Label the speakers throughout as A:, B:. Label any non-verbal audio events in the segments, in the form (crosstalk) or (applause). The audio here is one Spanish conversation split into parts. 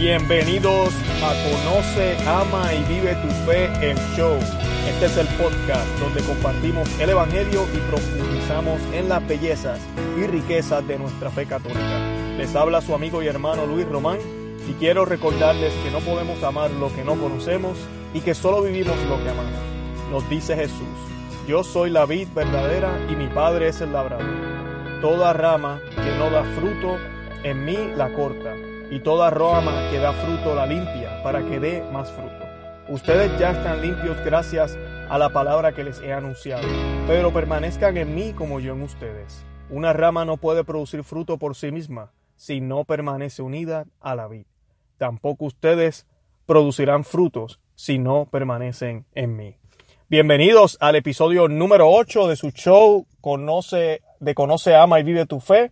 A: Bienvenidos a Conoce, Ama y Vive tu Fe, el show. Este es el podcast donde compartimos el Evangelio y profundizamos en las bellezas y riquezas de nuestra fe católica. Les habla su amigo y hermano Luis Román y quiero recordarles que no podemos amar lo que no conocemos y que solo vivimos lo que amamos. Nos dice Jesús, yo soy la vid verdadera y mi Padre es el labrador. Toda rama que no da fruto, en mí la corta y toda rama que da fruto la limpia para que dé más fruto. Ustedes ya están limpios gracias a la palabra que les he anunciado, pero permanezcan en mí como yo en ustedes. Una rama no puede producir fruto por sí misma si no permanece unida a la vid. Tampoco ustedes producirán frutos si no permanecen en mí. Bienvenidos al episodio número 8 de su show Conoce, de Conoce, Ama y Vive tu Fe.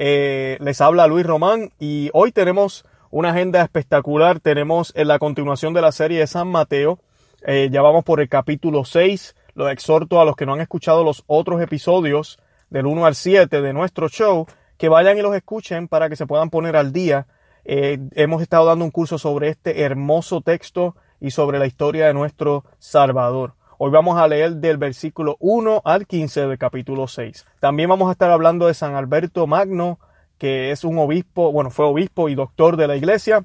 A: Eh, les habla Luis Román y hoy tenemos una agenda espectacular. Tenemos en la continuación de la serie de San Mateo. Eh, ya vamos por el capítulo 6. Lo exhorto a los que no han escuchado los otros episodios del 1 al 7 de nuestro show que vayan y los escuchen para que se puedan poner al día. Eh, hemos estado dando un curso sobre este hermoso texto y sobre la historia de nuestro Salvador. Hoy vamos a leer del versículo 1 al 15 del capítulo 6. También vamos a estar hablando de San Alberto Magno, que es un obispo, bueno, fue obispo y doctor de la iglesia.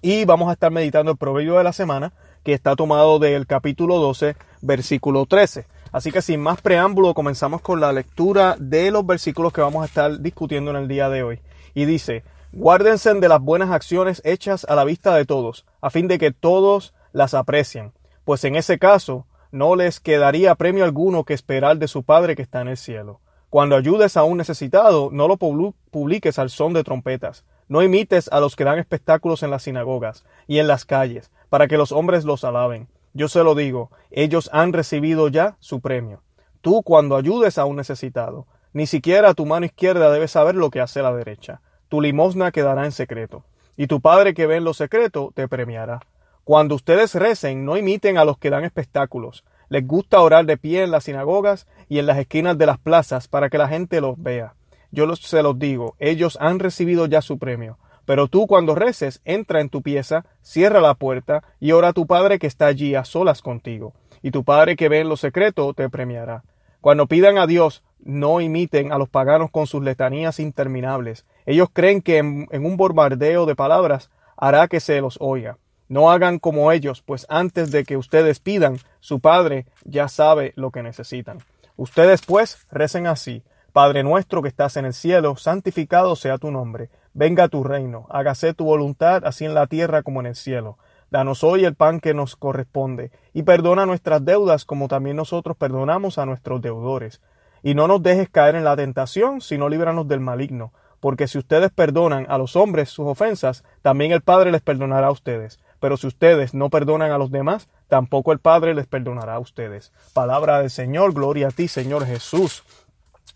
A: Y vamos a estar meditando el proverbio de la semana, que está tomado del capítulo 12, versículo 13. Así que sin más preámbulo, comenzamos con la lectura de los versículos que vamos a estar discutiendo en el día de hoy. Y dice, guárdense de las buenas acciones hechas a la vista de todos, a fin de que todos las aprecien, pues en ese caso no les quedaría premio alguno que esperar de su Padre que está en el cielo. Cuando ayudes a un necesitado, no lo publiques al son de trompetas. No imites a los que dan espectáculos en las sinagogas y en las calles, para que los hombres los alaben. Yo se lo digo, ellos han recibido ya su premio. Tú, cuando ayudes a un necesitado, ni siquiera tu mano izquierda debe saber lo que hace la derecha. Tu limosna quedará en secreto, y tu Padre que ve en lo secreto te premiará. Cuando ustedes recen, no imiten a los que dan espectáculos. Les gusta orar de pie en las sinagogas y en las esquinas de las plazas para que la gente los vea. Yo se los digo, ellos han recibido ya su premio. Pero tú cuando reces, entra en tu pieza, cierra la puerta y ora a tu Padre que está allí a solas contigo. Y tu Padre que ve en lo secreto te premiará. Cuando pidan a Dios, no imiten a los paganos con sus letanías interminables. Ellos creen que en, en un bombardeo de palabras hará que se los oiga. No hagan como ellos, pues antes de que ustedes pidan, su Padre ya sabe lo que necesitan. Ustedes pues recen así. Padre nuestro que estás en el cielo, santificado sea tu nombre. Venga tu reino, hágase tu voluntad, así en la tierra como en el cielo. Danos hoy el pan que nos corresponde, y perdona nuestras deudas como también nosotros perdonamos a nuestros deudores. Y no nos dejes caer en la tentación, sino líbranos del maligno, porque si ustedes perdonan a los hombres sus ofensas, también el Padre les perdonará a ustedes. Pero si ustedes no perdonan a los demás, tampoco el Padre les perdonará a ustedes. Palabra del Señor, gloria a ti, Señor Jesús.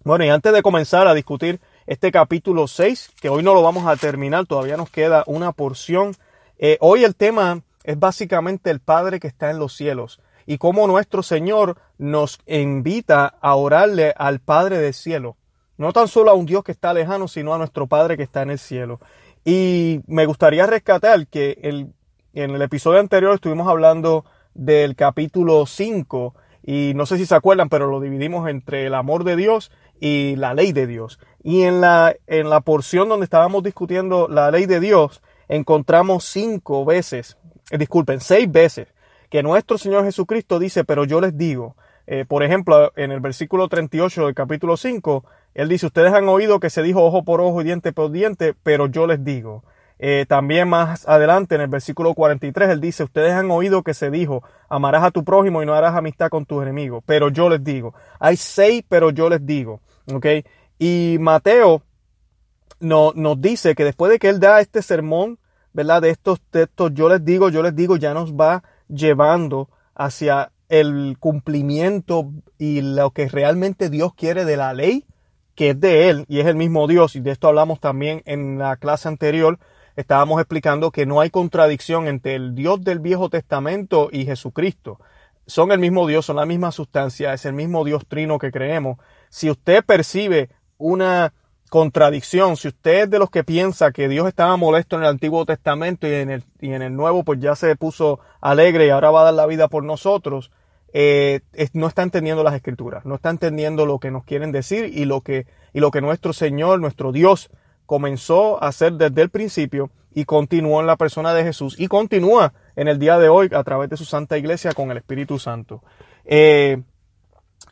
A: Bueno, y antes de comenzar a discutir este capítulo 6, que hoy no lo vamos a terminar, todavía nos queda una porción. Eh, hoy el tema es básicamente el Padre que está en los cielos y cómo nuestro Señor nos invita a orarle al Padre del cielo. No tan solo a un Dios que está lejano, sino a nuestro Padre que está en el cielo. Y me gustaría rescatar que el en el episodio anterior estuvimos hablando del capítulo 5 y no sé si se acuerdan, pero lo dividimos entre el amor de Dios y la ley de Dios. Y en la, en la porción donde estábamos discutiendo la ley de Dios, encontramos cinco veces, eh, disculpen, seis veces, que nuestro Señor Jesucristo dice, pero yo les digo, eh, por ejemplo, en el versículo 38 del capítulo 5, Él dice, ustedes han oído que se dijo ojo por ojo y diente por diente, pero yo les digo. Eh, también más adelante en el versículo 43 él dice, ustedes han oído que se dijo, amarás a tu prójimo y no harás amistad con tus enemigos, pero yo les digo, hay seis, pero yo les digo, ¿ok? Y Mateo no, nos dice que después de que él da este sermón, ¿verdad? De estos textos, yo les digo, yo les digo, ya nos va llevando hacia el cumplimiento y lo que realmente Dios quiere de la ley, que es de Él y es el mismo Dios, y de esto hablamos también en la clase anterior, estábamos explicando que no hay contradicción entre el Dios del Viejo Testamento y Jesucristo. Son el mismo Dios, son la misma sustancia, es el mismo Dios trino que creemos. Si usted percibe una contradicción. Si usted es de los que piensa que Dios estaba molesto en el Antiguo Testamento y en el, y en el Nuevo pues ya se puso alegre y ahora va a dar la vida por nosotros, eh, no está entendiendo las escrituras, no está entendiendo lo que nos quieren decir y lo que, y lo que nuestro Señor, nuestro Dios, comenzó a hacer desde el principio y continuó en la persona de Jesús y continúa en el día de hoy a través de su Santa Iglesia con el Espíritu Santo. Eh,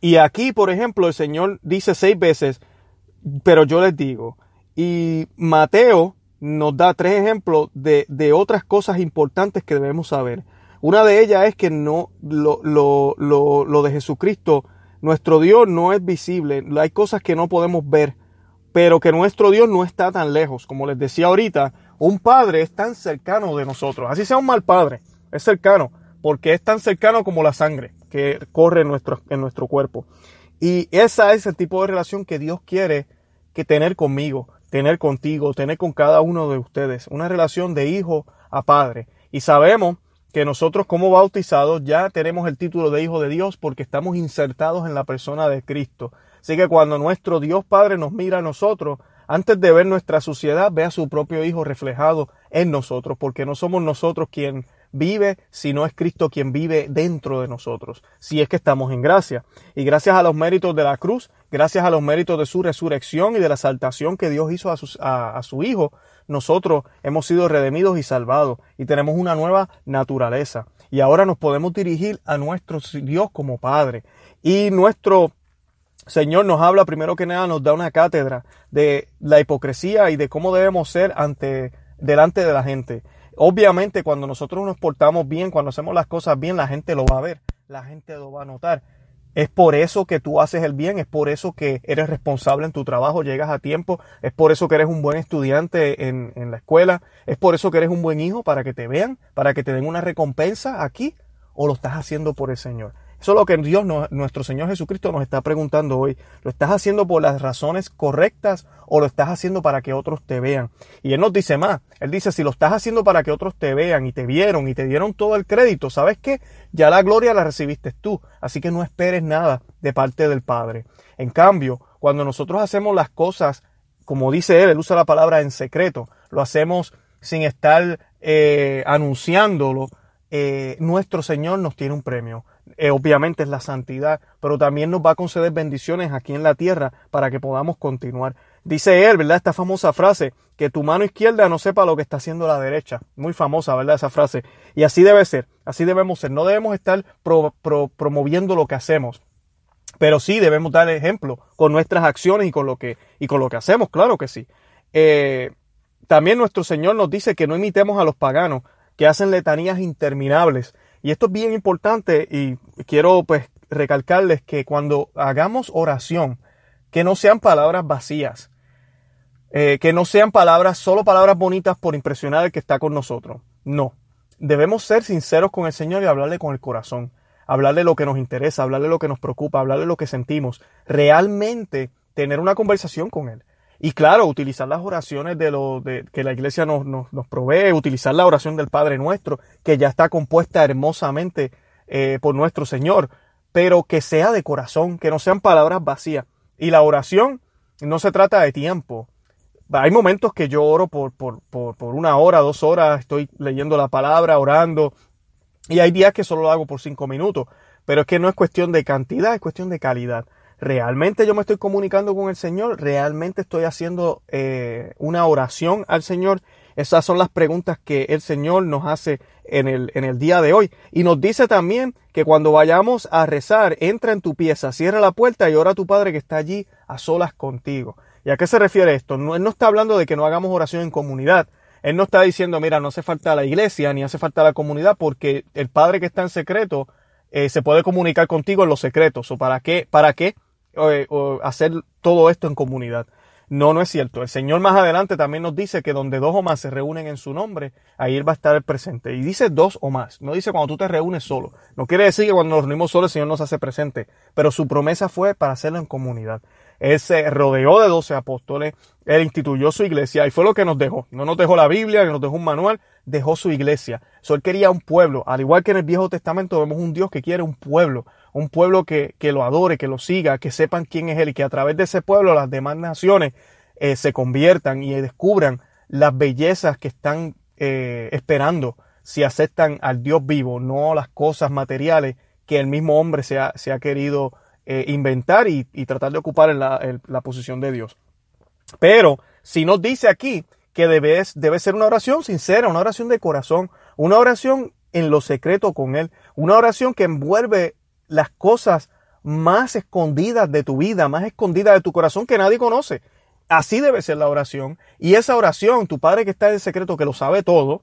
A: y aquí, por ejemplo, el Señor dice seis veces, pero yo les digo, y Mateo nos da tres ejemplos de, de otras cosas importantes que debemos saber. Una de ellas es que no, lo, lo, lo, lo de Jesucristo, nuestro Dios no es visible, hay cosas que no podemos ver, pero que nuestro Dios no está tan lejos. Como les decía ahorita, un padre es tan cercano de nosotros, así sea un mal padre, es cercano, porque es tan cercano como la sangre que corre en nuestro, en nuestro cuerpo. Y esa es el tipo de relación que Dios quiere que tener conmigo, tener contigo, tener con cada uno de ustedes. Una relación de hijo a padre. Y sabemos que nosotros como bautizados ya tenemos el título de hijo de Dios porque estamos insertados en la persona de Cristo. Así que cuando nuestro Dios Padre nos mira a nosotros, antes de ver nuestra suciedad, ve a su propio Hijo reflejado en nosotros, porque no somos nosotros quien vive, sino es Cristo quien vive dentro de nosotros, si es que estamos en gracia. Y gracias a los méritos de la cruz, gracias a los méritos de su resurrección y de la saltación que Dios hizo a, a su Hijo, nosotros hemos sido redimidos y salvados y tenemos una nueva naturaleza. Y ahora nos podemos dirigir a nuestro Dios como Padre. Y nuestro Señor nos habla primero que nada, nos da una cátedra de la hipocresía y de cómo debemos ser ante, delante de la gente. Obviamente cuando nosotros nos portamos bien, cuando hacemos las cosas bien, la gente lo va a ver, la gente lo va a notar. Es por eso que tú haces el bien, es por eso que eres responsable en tu trabajo, llegas a tiempo, es por eso que eres un buen estudiante en, en la escuela, es por eso que eres un buen hijo para que te vean, para que te den una recompensa aquí, o lo estás haciendo por el Señor. Eso es lo que Dios, nuestro Señor Jesucristo nos está preguntando hoy. ¿Lo estás haciendo por las razones correctas o lo estás haciendo para que otros te vean? Y Él nos dice más. Él dice, si lo estás haciendo para que otros te vean y te vieron y te dieron todo el crédito, ¿sabes qué? Ya la gloria la recibiste tú. Así que no esperes nada de parte del Padre. En cambio, cuando nosotros hacemos las cosas, como dice Él, Él usa la palabra en secreto, lo hacemos sin estar eh, anunciándolo, eh, nuestro Señor nos tiene un premio. Eh, obviamente es la santidad, pero también nos va a conceder bendiciones aquí en la tierra para que podamos continuar. Dice él, ¿verdad? Esta famosa frase, que tu mano izquierda no sepa lo que está haciendo la derecha. Muy famosa, ¿verdad? Esa frase. Y así debe ser, así debemos ser. No debemos estar promoviendo lo que hacemos, pero sí debemos dar ejemplo con nuestras acciones y con lo que, y con lo que hacemos, claro que sí. Eh, también nuestro Señor nos dice que no imitemos a los paganos que hacen letanías interminables y esto es bien importante y quiero pues recalcarles que cuando hagamos oración, que no sean palabras vacías, eh, que no sean palabras, solo palabras bonitas por impresionar al que está con nosotros. No, debemos ser sinceros con el Señor y hablarle con el corazón, hablarle lo que nos interesa, hablarle lo que nos preocupa, hablarle lo que sentimos, realmente tener una conversación con Él. Y claro, utilizar las oraciones de lo de, que la iglesia nos, nos, nos, provee, utilizar la oración del Padre Nuestro, que ya está compuesta hermosamente eh, por nuestro Señor, pero que sea de corazón, que no sean palabras vacías. Y la oración no se trata de tiempo. Hay momentos que yo oro por, por, por, por una hora, dos horas, estoy leyendo la palabra, orando, y hay días que solo lo hago por cinco minutos. Pero es que no es cuestión de cantidad, es cuestión de calidad. ¿Realmente yo me estoy comunicando con el Señor? ¿Realmente estoy haciendo eh, una oración al Señor? Esas son las preguntas que el Señor nos hace en el, en el día de hoy. Y nos dice también que cuando vayamos a rezar, entra en tu pieza, cierra la puerta y ora a tu Padre que está allí a solas contigo. ¿Y a qué se refiere esto? No, él no está hablando de que no hagamos oración en comunidad. Él no está diciendo, mira, no hace falta la iglesia ni hace falta la comunidad porque el Padre que está en secreto eh, se puede comunicar contigo en los secretos. ¿O para qué? ¿Para qué? O, hacer todo esto en comunidad. No, no es cierto. El Señor más adelante también nos dice que donde dos o más se reúnen en su nombre, ahí Él va a estar presente. Y dice dos o más. No dice cuando tú te reúnes solo. No quiere decir que cuando nos reunimos solo el Señor nos hace presente. Pero su promesa fue para hacerlo en comunidad. Él se rodeó de doce apóstoles. Él instituyó su iglesia y fue lo que nos dejó. No nos dejó la Biblia, no nos dejó un manual, dejó su iglesia. So, él quería un pueblo. Al igual que en el Viejo Testamento vemos un Dios que quiere un pueblo un pueblo que, que, lo adore, que lo siga, que sepan quién es Él y que a través de ese pueblo las demás naciones eh, se conviertan y descubran las bellezas que están eh, esperando si aceptan al Dios vivo, no las cosas materiales que el mismo hombre se ha, se ha querido eh, inventar y, tratar de ocupar en la, posición de Dios. Pero si nos dice aquí que debe, debe ser una oración sincera, una oración de corazón, una oración en lo secreto con Él, una oración que envuelve las cosas más escondidas de tu vida, más escondidas de tu corazón que nadie conoce. Así debe ser la oración. Y esa oración, tu Padre que está en secreto, que lo sabe todo,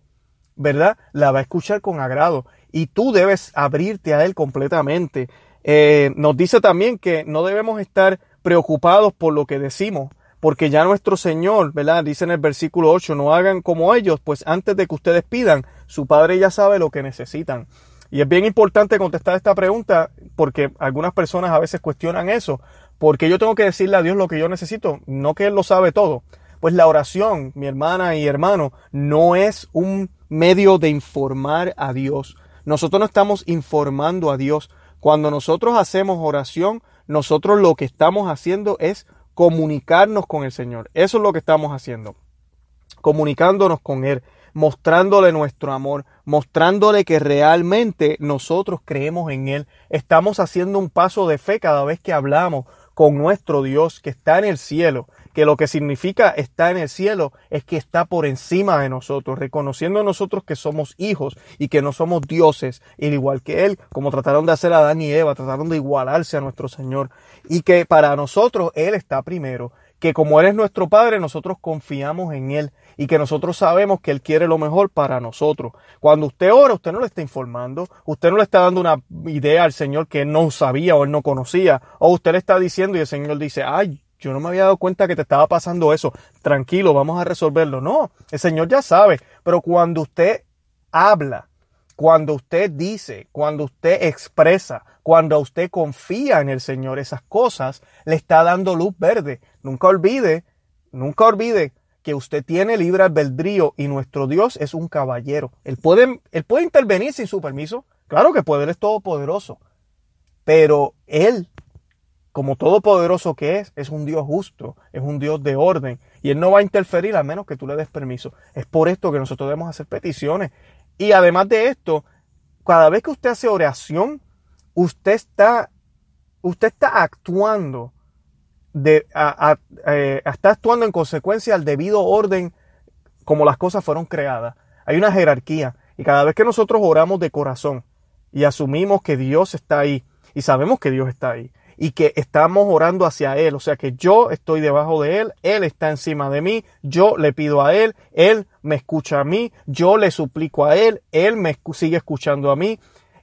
A: ¿verdad? La va a escuchar con agrado. Y tú debes abrirte a Él completamente. Eh, nos dice también que no debemos estar preocupados por lo que decimos, porque ya nuestro Señor, ¿verdad? Dice en el versículo 8, no hagan como ellos, pues antes de que ustedes pidan, su Padre ya sabe lo que necesitan. Y es bien importante contestar esta pregunta porque algunas personas a veces cuestionan eso. porque yo tengo que decirle a Dios lo que yo necesito? No que Él lo sabe todo. Pues la oración, mi hermana y hermano, no es un medio de informar a Dios. Nosotros no estamos informando a Dios. Cuando nosotros hacemos oración, nosotros lo que estamos haciendo es comunicarnos con el Señor. Eso es lo que estamos haciendo. Comunicándonos con Él, mostrándole nuestro amor, mostrándole que realmente nosotros creemos en Él. Estamos haciendo un paso de fe cada vez que hablamos con nuestro Dios que está en el cielo, que lo que significa está en el cielo es que está por encima de nosotros, reconociendo nosotros que somos hijos y que no somos dioses, igual que Él, como trataron de hacer Adán y Eva, trataron de igualarse a nuestro Señor, y que para nosotros Él está primero, que como Él es nuestro Padre, nosotros confiamos en Él y que nosotros sabemos que Él quiere lo mejor para nosotros. Cuando usted ora, usted no le está informando, usted no le está dando una idea al Señor que Él no sabía o Él no conocía, o usted le está diciendo y el Señor dice, ay, yo no me había dado cuenta que te estaba pasando eso. Tranquilo, vamos a resolverlo. No, el Señor ya sabe. Pero cuando usted habla, cuando usted dice, cuando usted expresa, cuando usted confía en el Señor, esas cosas le está dando luz verde. Nunca olvide, nunca olvide que usted tiene libre albedrío y nuestro Dios es un caballero. Él puede, él puede intervenir sin su permiso. Claro que puede, Él es todopoderoso. Pero Él como todopoderoso que es, es un Dios justo, es un Dios de orden, y Él no va a interferir a menos que tú le des permiso. Es por esto que nosotros debemos hacer peticiones. Y además de esto, cada vez que usted hace oración, usted está, usted está actuando, eh, está actuando en consecuencia al debido orden como las cosas fueron creadas. Hay una jerarquía. Y cada vez que nosotros oramos de corazón y asumimos que Dios está ahí, y sabemos que Dios está ahí, y que estamos orando hacia Él. O sea que yo estoy debajo de Él, Él está encima de mí, yo le pido a Él, Él me escucha a mí, yo le suplico a Él, Él me sigue escuchando a mí.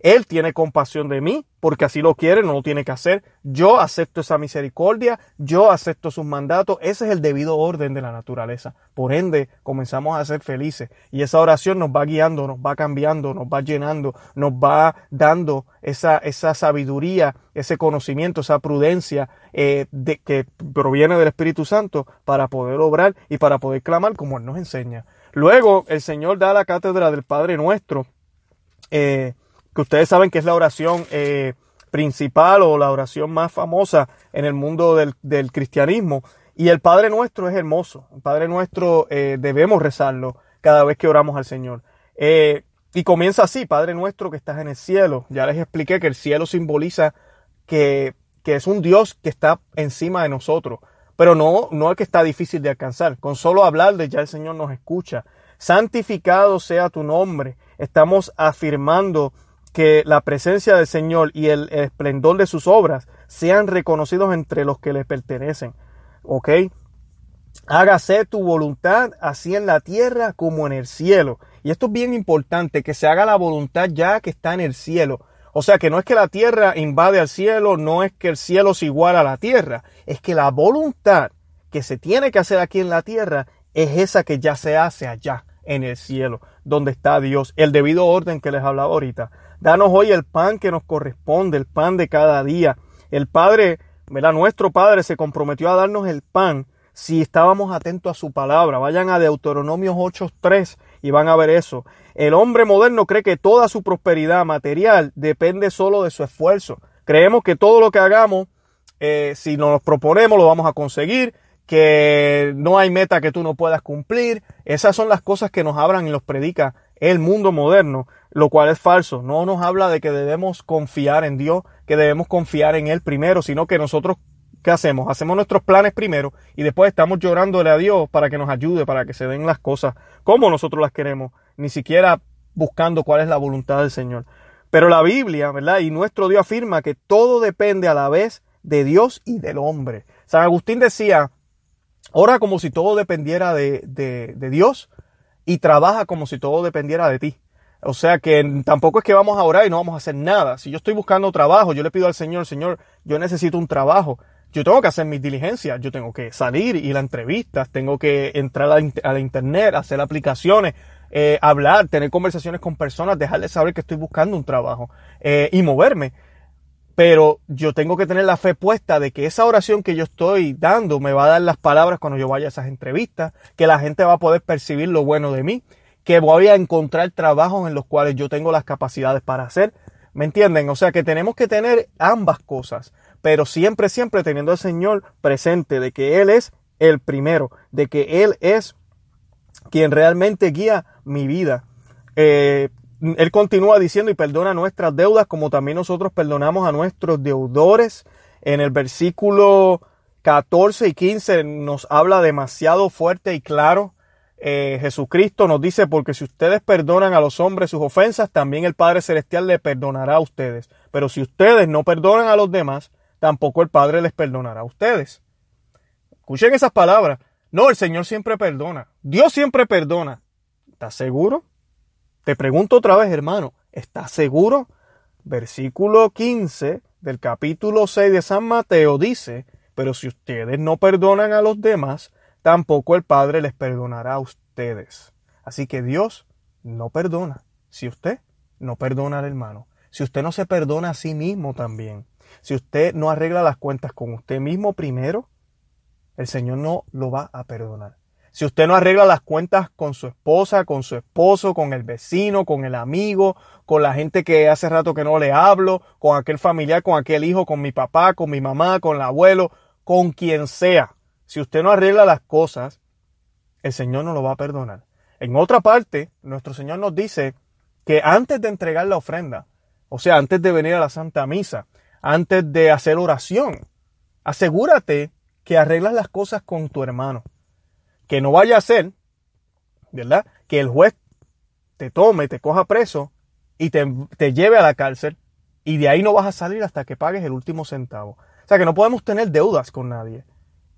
A: Él tiene compasión de mí, porque así lo quiere, no lo tiene que hacer. Yo acepto esa misericordia, yo acepto sus mandatos. Ese es el debido orden de la naturaleza. Por ende, comenzamos a ser felices. Y esa oración nos va guiando, nos va cambiando, nos va llenando, nos va dando esa, esa sabiduría, ese conocimiento, esa prudencia eh, de, que proviene del Espíritu Santo para poder obrar y para poder clamar como Él nos enseña. Luego, el Señor da la cátedra del Padre Nuestro. Eh, que ustedes saben que es la oración eh, principal o la oración más famosa en el mundo del, cristianismo. Y el Padre Nuestro es hermoso. El Padre Nuestro eh, debemos rezarlo cada vez que oramos al Señor. Eh, y comienza así, Padre Nuestro que estás en el cielo. Ya les expliqué que el cielo simboliza que, que es un Dios que está encima de nosotros. Pero no, no es que está difícil de alcanzar. Con solo hablar de ya el Señor nos escucha. Santificado sea tu nombre. Estamos afirmando que la presencia del Señor y el esplendor de sus obras sean reconocidos entre los que le pertenecen. ¿Ok? Hágase tu voluntad así en la tierra como en el cielo. Y esto es bien importante, que se haga la voluntad ya que está en el cielo. O sea que no es que la tierra invade al cielo, no es que el cielo es igual a la tierra, es que la voluntad que se tiene que hacer aquí en la tierra es esa que ya se hace allá en el cielo, donde está Dios, el debido orden que les hablaba ahorita. Danos hoy el pan que nos corresponde, el pan de cada día. El Padre, ¿verdad? Nuestro Padre se comprometió a darnos el pan si estábamos atentos a su palabra. Vayan a Deuteronomios 8.3 y van a ver eso. El hombre moderno cree que toda su prosperidad material depende solo de su esfuerzo. Creemos que todo lo que hagamos, eh, si nos proponemos, lo vamos a conseguir, que no hay meta que tú no puedas cumplir. Esas son las cosas que nos hablan y nos predica el mundo moderno, lo cual es falso. No nos habla de que debemos confiar en Dios, que debemos confiar en Él primero, sino que nosotros, ¿qué hacemos? Hacemos nuestros planes primero y después estamos llorándole a Dios para que nos ayude, para que se den las cosas como nosotros las queremos, ni siquiera buscando cuál es la voluntad del Señor. Pero la Biblia, ¿verdad? Y nuestro Dios afirma que todo depende a la vez de Dios y del hombre. San Agustín decía, ora como si todo dependiera de, de, Dios y trabaja como si todo dependiera de ti. O sea que tampoco es que vamos a orar y no vamos a hacer nada. Si yo estoy buscando trabajo, yo le pido al Señor, Señor, yo necesito un trabajo. Yo tengo que hacer mis diligencias, yo tengo que salir, ir a entrevistas, tengo que entrar a la internet, hacer aplicaciones, eh, hablar, tener conversaciones con personas, dejarles saber que estoy buscando un trabajo eh, y moverme. Pero yo tengo que tener la fe puesta de que esa oración que yo estoy dando me va a dar las palabras cuando yo vaya a esas entrevistas, que la gente va a poder percibir lo bueno de mí, que voy a encontrar trabajos en los cuales yo tengo las capacidades para hacer. ¿Me entienden? O sea que tenemos que tener ambas cosas, pero siempre, siempre teniendo al Señor presente de que Él es el primero, de que Él es quien realmente guía mi vida. Eh, él continúa diciendo y perdona nuestras deudas como también nosotros perdonamos a nuestros deudores. En el versículo 14 y 15 nos habla demasiado fuerte y claro. Eh, Jesucristo nos dice, porque si ustedes perdonan a los hombres sus ofensas, también el Padre Celestial le perdonará a ustedes. Pero si ustedes no perdonan a los demás, tampoco el Padre les perdonará a ustedes. Escuchen esas palabras. No, el Señor siempre perdona. Dios siempre perdona. ¿Estás seguro? Te pregunto otra vez, hermano, ¿estás seguro? Versículo 15 del capítulo 6 de San Mateo dice, pero si ustedes no perdonan a los demás, tampoco el Padre les perdonará a ustedes. Así que Dios no perdona. Si usted no perdona al hermano, si usted no se perdona a sí mismo también, si usted no arregla las cuentas con usted mismo primero, el Señor no lo va a perdonar. Si usted no arregla las cuentas con su esposa, con su esposo, con el vecino, con el amigo, con la gente que hace rato que no le hablo, con aquel familiar, con aquel hijo, con mi papá, con mi mamá, con el abuelo, con quien sea. Si usted no arregla las cosas, el Señor no lo va a perdonar. En otra parte, nuestro Señor nos dice que antes de entregar la ofrenda, o sea, antes de venir a la Santa Misa, antes de hacer oración, asegúrate que arreglas las cosas con tu hermano que no vaya a ser, ¿verdad? Que el juez te tome, te coja preso y te, lleve a la cárcel y de ahí no vas a salir hasta que pagues el último centavo. O sea que no podemos tener deudas con nadie.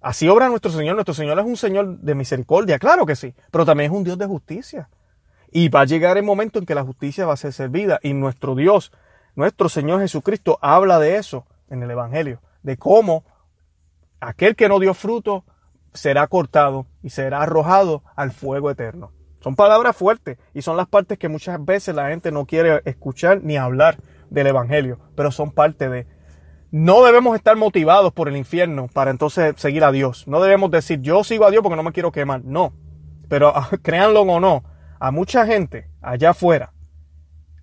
A: Así obra nuestro Señor. Nuestro Señor es un Señor de misericordia, claro que sí, pero también es un Dios de justicia. Y va a llegar el momento en que la justicia va a ser servida y nuestro Dios, nuestro Señor Jesucristo habla de eso en el Evangelio, de cómo aquel que no dio fruto será cortado y será arrojado al fuego eterno. Son palabras fuertes y son las partes que muchas veces la gente no quiere escuchar ni hablar del Evangelio, pero son parte de... No debemos estar motivados por el infierno para entonces seguir a Dios. No debemos decir yo sigo a Dios porque no me quiero quemar. No. Pero (laughs) créanlo o no, a mucha gente allá afuera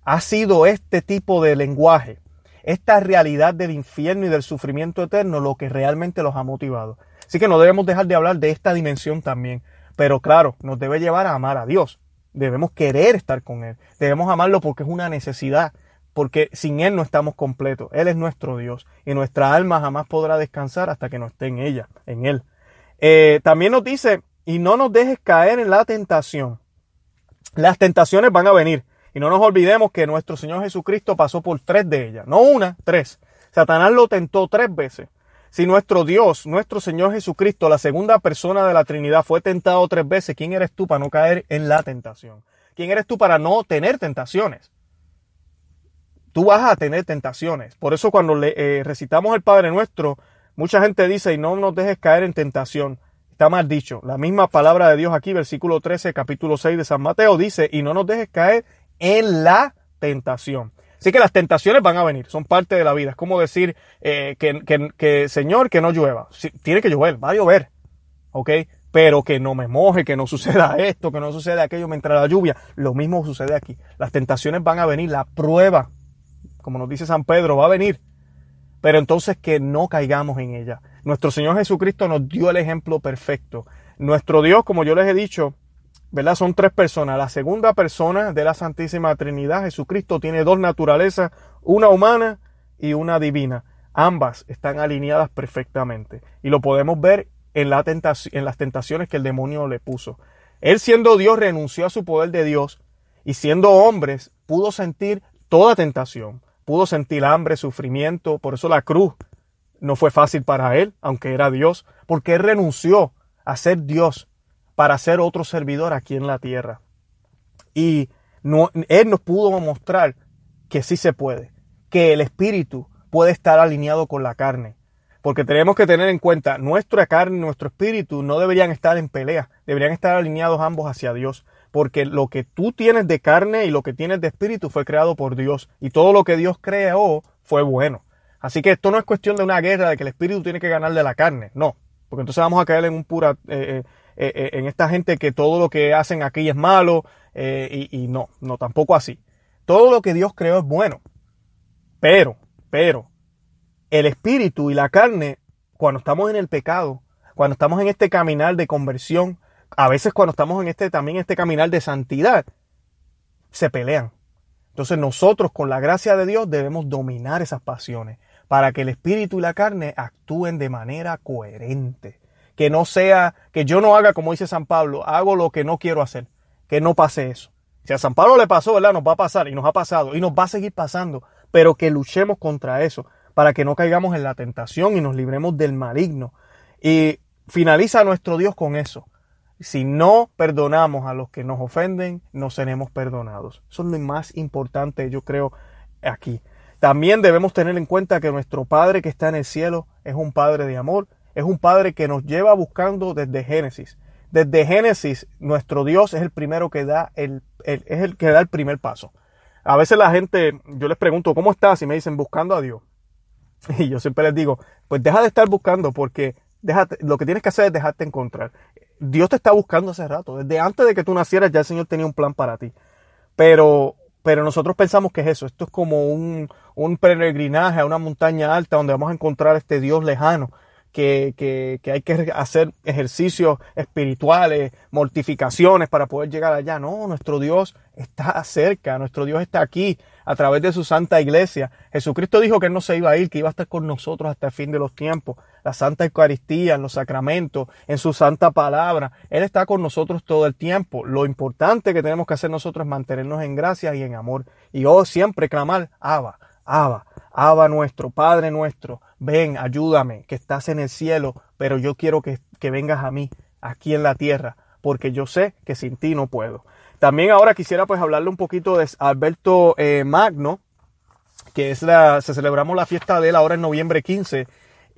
A: ha sido este tipo de lenguaje, esta realidad del infierno y del sufrimiento eterno lo que realmente los ha motivado. Así que no debemos dejar de hablar de esta dimensión también. Pero claro, nos debe llevar a amar a Dios. Debemos querer estar con Él. Debemos amarlo porque es una necesidad. Porque sin Él no estamos completos. Él es nuestro Dios. Y nuestra alma jamás podrá descansar hasta que no esté en ella, en Él. Eh, también nos dice, y no nos dejes caer en la tentación. Las tentaciones van a venir. Y no nos olvidemos que nuestro Señor Jesucristo pasó por tres de ellas. No una, tres. Satanás lo tentó tres veces. Si nuestro Dios, nuestro Señor Jesucristo, la segunda persona de la Trinidad, fue tentado tres veces, ¿quién eres tú para no caer en la tentación? ¿Quién eres tú para no tener tentaciones? Tú vas a tener tentaciones. Por eso cuando le, eh, recitamos el Padre Nuestro, mucha gente dice, y no nos dejes caer en tentación. Está mal dicho. La misma palabra de Dios aquí, versículo 13, capítulo 6 de San Mateo, dice, y no nos dejes caer en la tentación. Así que las tentaciones van a venir, son parte de la vida. Es como decir eh, que, Señor, que no llueva. tiene que llover, va a llover. ¿Ok? Pero que no me moje, que no (laughs) suceda esto, que no suceda aquello mientras la lluvia. Lo mismo sucede aquí. Las tentaciones van a venir, la prueba, como nos dice San Pedro, va a venir. Pero entonces que no caigamos en ella. Nuestro Señor Jesucristo nos dio el ejemplo perfecto. Nuestro Dios, como yo les he dicho, Son tres personas. La segunda persona de la Santísima Trinidad, Jesucristo, tiene dos naturalezas, una humana y una divina. Ambas están alineadas perfectamente. Y lo podemos ver en, la en las tentaciones que el demonio le puso. Él siendo Dios renunció a su poder de Dios y siendo hombres pudo sentir toda tentación. Pudo sentir hambre, sufrimiento. Por eso la cruz no fue fácil para él, aunque era Dios, porque él renunció a ser Dios para ser otro servidor aquí en la tierra. Y él nos pudo mostrar que sí se puede, que el espíritu puede estar alineado con la carne. Porque tenemos que tener en cuenta, nuestra carne y nuestro espíritu no deberían estar en pelea, deberían estar alineados ambos hacia Dios. Porque lo que tú tienes de carne y lo que tienes de espíritu fue creado por Dios. Y todo lo que Dios creó fue bueno. Así que esto no es cuestión de una guerra de que el espíritu tiene que ganar de la carne. No. Porque entonces vamos a caer en un pura, eh, eh, eh, en esta gente que todo lo que hacen aquí es malo. Y, y no, no, tampoco así. Todo lo que Dios creó es bueno. Pero, pero, el espíritu y la carne, cuando estamos en el pecado, cuando estamos en este caminar de conversión, a veces cuando estamos en este también este caminar de santidad, se pelean. Entonces nosotros con la gracia de Dios debemos dominar esas pasiones para que el espíritu y la carne actúen de manera coherente. Que no sea, que yo no haga como dice San Pablo, hago lo que no quiero hacer, que no pase eso. Si a San Pablo le pasó, ¿verdad? Nos va a pasar y nos ha pasado y nos va a seguir pasando, pero que luchemos contra eso, para que no caigamos en la tentación y nos libremos del maligno. Y finaliza nuestro Dios con eso. Si no perdonamos a los que nos ofenden, no seremos perdonados. Eso es lo más importante, yo creo, aquí. También debemos tener en cuenta que nuestro Padre que está en el cielo es un Padre de amor, es un Padre que nos lleva buscando desde Génesis. Desde Génesis, nuestro Dios es el primero que da el, es el que da el primer paso. A veces la gente, yo les pregunto, ¿cómo estás? Y me dicen, buscando a Dios. (laughs) Y yo siempre les digo, pues deja de estar buscando porque déjate, lo que tienes que hacer es dejarte encontrar. Dios te está buscando hace rato. Desde antes de que tú nacieras ya el Señor tenía un plan para ti. Pero, pero nosotros pensamos que es eso. Esto es como un, un peregrinaje a una montaña alta donde vamos a encontrar a este Dios lejano que, hay que hacer ejercicios espirituales, mortificaciones para poder llegar allá. No, nuestro Dios está cerca, nuestro Dios está aquí a través de su santa iglesia. Jesucristo dijo que Él no se iba a ir, que iba a estar con nosotros hasta el fin de los tiempos. La Santa Eucaristía, en los sacramentos, en su santa palabra. Él está con nosotros todo el tiempo. Lo importante que tenemos que hacer nosotros es mantenernos en gracia y en amor. Y oh, siempre clamar, Abba, Abba, Abba nuestro, Padre nuestro, ven, ayúdame, que estás en el cielo, pero yo quiero que, vengas a mí, aquí en la tierra, porque yo sé que sin ti no puedo. También ahora quisiera pues hablarle un poquito de Alberto eh, Magno, que es la, se celebramos la fiesta de él ahora en noviembre 15,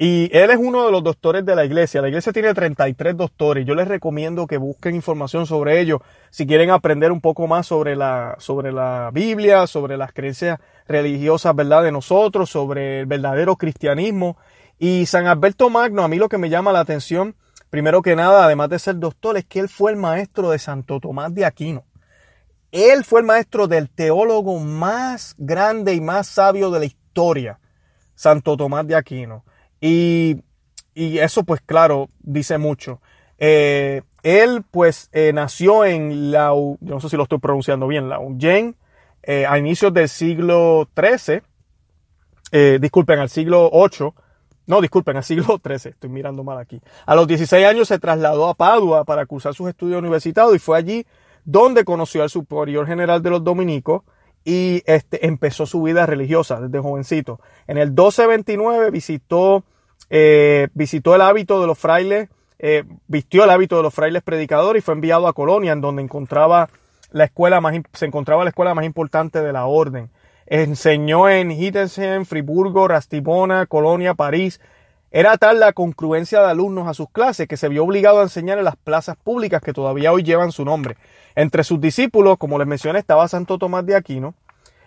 A: y él es uno de los doctores de la iglesia. La iglesia tiene 33 doctores. Yo les recomiendo que busquen información sobre ellos si quieren aprender un poco más sobre la, sobre la Biblia, sobre las creencias religiosas, ¿verdad? De nosotros, sobre el verdadero cristianismo. Y San Alberto Magno, a mí lo que me llama la atención, primero que nada, además de ser doctor, es que él fue el maestro de Santo Tomás de Aquino. Él fue el maestro del teólogo más grande y más sabio de la historia, Santo Tomás de Aquino. Y, eso pues claro, dice mucho. Eh, él pues eh, nació en la, no sé si lo estoy pronunciando bien, la Yen, eh, a inicios del siglo XIII, disculpen, al siglo VIII, no, disculpen, al siglo XIII, estoy mirando mal aquí. A los 16 años se trasladó a Padua para cursar sus estudios universitarios y fue allí donde conoció al superior general de los dominicos y este, empezó su vida religiosa desde jovencito. En el 1229 visitó, eh, visitó el hábito de los frailes, eh, vistió el hábito de los frailes predicadores y fue enviado a Colonia, en donde encontraba la escuela más, se encontraba la escuela más importante de la orden. Enseñó en Hildesheim, Friburgo, Rastibona, Colonia, París. Era tal la concurrencia de alumnos a sus clases que se vio obligado a enseñar en las plazas públicas que todavía hoy llevan su nombre. Entre sus discípulos, como les mencioné, estaba Santo Tomás de Aquino.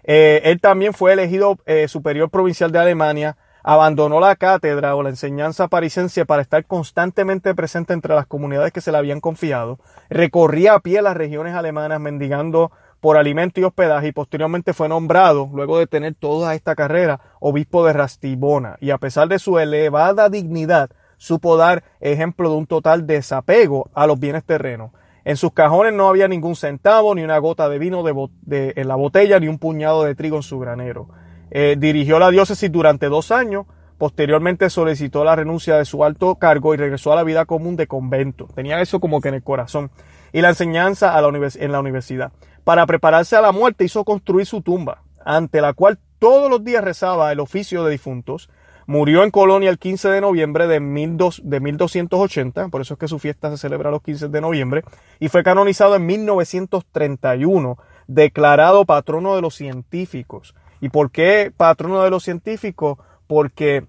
A: Eh, él también fue elegido eh, superior provincial de Alemania, abandonó la cátedra o la enseñanza parisense para estar constantemente presente entre las comunidades que se le habían confiado, recorría a pie las regiones alemanas mendigando por alimento y hospedaje y posteriormente fue nombrado, luego de tener toda esta carrera, obispo de Rastibona y a pesar de su elevada dignidad, supo dar ejemplo de un total desapego a los bienes terrenos. En sus cajones no había ningún centavo, ni una gota de vino de, en la botella, ni un puñado de trigo en su granero. Eh, dirigió la diócesis durante dos años, posteriormente solicitó la renuncia de su alto cargo y regresó a la vida común de convento. Tenía eso como que en el corazón. Y la enseñanza la en la universidad. Para prepararse a la muerte hizo construir su tumba, ante la cual todos los días rezaba el oficio de difuntos Murió en Colonia el 15 de noviembre de, 1280, por eso es que su fiesta se celebra los 15 de noviembre, y fue canonizado en 1931, declarado patrono de los científicos. ¿Y por qué patrono de los científicos? Porque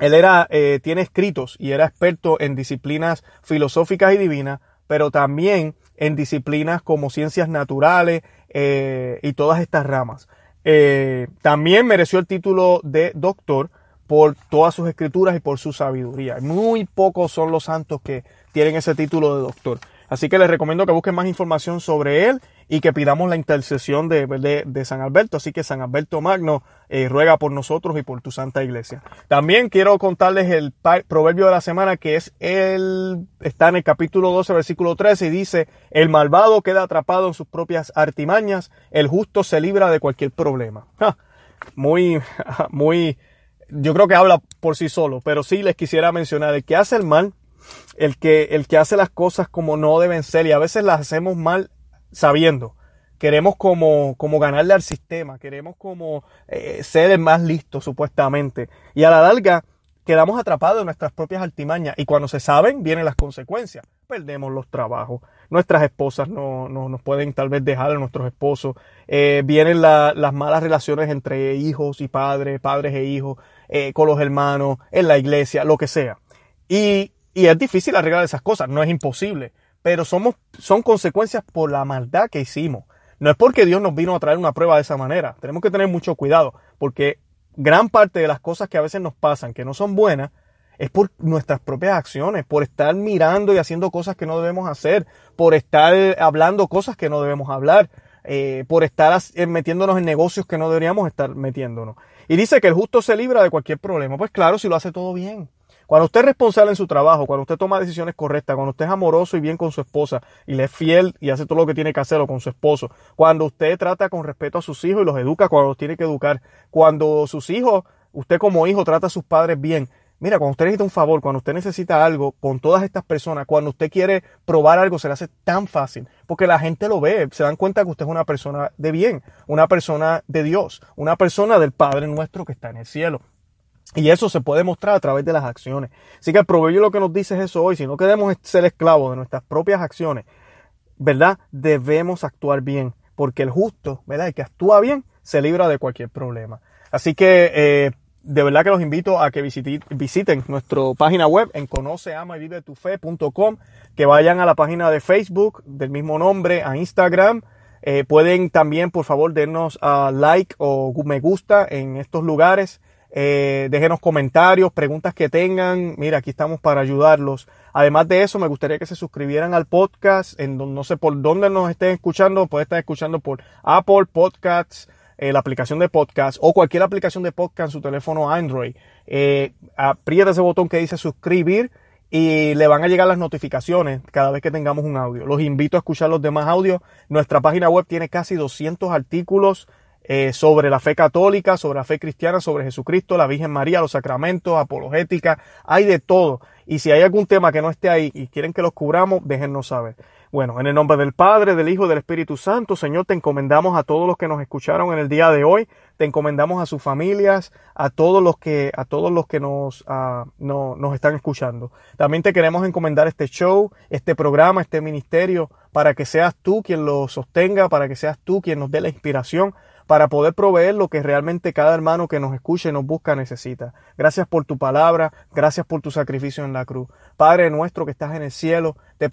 A: él era, eh, tiene escritos y era experto en disciplinas filosóficas y divinas, pero también en disciplinas como ciencias naturales eh, y todas estas ramas. Eh, también mereció el título de doctor por todas sus escrituras y por su sabiduría. Muy pocos son los santos que tienen ese título de doctor. Así que les recomiendo que busquen más información sobre él y que pidamos la intercesión de, de, San Alberto. Así que San Alberto Magno eh, ruega por nosotros y por tu santa iglesia. También quiero contarles el proverbio de la semana que es el, está en el capítulo 12, versículo 13 y dice, el malvado queda atrapado en sus propias artimañas, el justo se libra de cualquier problema. muy, (laughs) muy, yo creo que habla por sí solo, pero sí les quisiera mencionar, el que hace el mal, el que, el que hace las cosas como no deben ser y a veces las hacemos mal sabiendo. Queremos como, como ganarle al sistema, queremos como eh, ser el más listo supuestamente. Y a la larga quedamos atrapados en nuestras propias artimañas y cuando se saben vienen las consecuencias. Perdemos los trabajos, nuestras esposas no, nos pueden tal vez dejar a nuestros esposos, eh, vienen las malas relaciones entre hijos y padres, padres e hijos, eh, con los hermanos, en la iglesia, lo que sea. Y, y es difícil arreglar esas cosas, no es imposible, pero somos, son consecuencias por la maldad que hicimos. No es porque Dios nos vino a traer una prueba de esa manera. Tenemos que tener mucho cuidado, porque gran parte de las cosas que a veces nos pasan, que no son buenas, es por nuestras propias acciones, por estar mirando y haciendo cosas que no debemos hacer, por estar hablando cosas que no debemos hablar, eh, por estar metiéndonos en negocios que no deberíamos estar metiéndonos. Y dice que el justo se libra de cualquier problema. Pues claro, si lo hace todo bien. Cuando usted es responsable en su trabajo, cuando usted toma decisiones correctas, cuando usted es amoroso y bien con su esposa y le es fiel y hace todo lo que tiene que hacerlo con su esposo, cuando usted trata con respeto a sus hijos y los educa cuando los tiene que educar, cuando sus hijos, usted como hijo trata a sus padres bien, Mira, cuando usted necesita un favor, cuando usted necesita algo con todas estas personas, cuando usted quiere probar algo, se le hace tan fácil. Porque la gente lo ve, se dan cuenta que usted es una persona de bien, una persona de Dios, una persona del Padre nuestro que está en el cielo. Y eso se puede mostrar a través de las acciones. Así que el proverbio lo que nos dice es eso hoy. Si no queremos ser esclavos de nuestras propias acciones, ¿verdad? Debemos actuar bien. Porque el justo, ¿verdad? El que actúa bien, se libra de cualquier problema. Así que eh, de verdad que los invito a que visiten, nuestra página web en conoceamavivetufe.com, que vayan a la página de Facebook del mismo nombre, a Instagram. Eh, pueden también, por favor, denos a like o me gusta en estos lugares. Eh, déjenos comentarios, preguntas que tengan. Mira, aquí estamos para ayudarlos. Además de eso, me gustaría que se suscribieran al podcast. En no sé por dónde nos estén escuchando. Pueden estar escuchando por Apple Podcasts, eh, la aplicación de podcast o cualquier aplicación de podcast en su teléfono Android, eh, aprieta ese botón que dice suscribir y le van a llegar las notificaciones cada vez que tengamos un audio. Los invito a escuchar los demás audios. Nuestra página web tiene casi 200 artículos eh, sobre la fe católica, sobre la fe cristiana, sobre Jesucristo, la Virgen María, los sacramentos, apologética, hay de todo. Y si hay algún tema que no esté ahí y quieren que los cubramos, déjennos saber. Bueno, en el nombre del Padre, del Hijo del Espíritu Santo, Señor, te encomendamos a todos los que nos escucharon en el día de hoy, te encomendamos a sus familias, a todos los que, a todos los que nos, uh, no, nos están escuchando. También te queremos encomendar este show, este programa, este ministerio, para que seas tú quien lo sostenga, para que seas tú quien nos dé la inspiración, para poder proveer lo que realmente cada hermano que nos escuche y nos busca necesita. Gracias por tu palabra, gracias por tu sacrificio en la cruz. Padre nuestro que estás en el cielo, te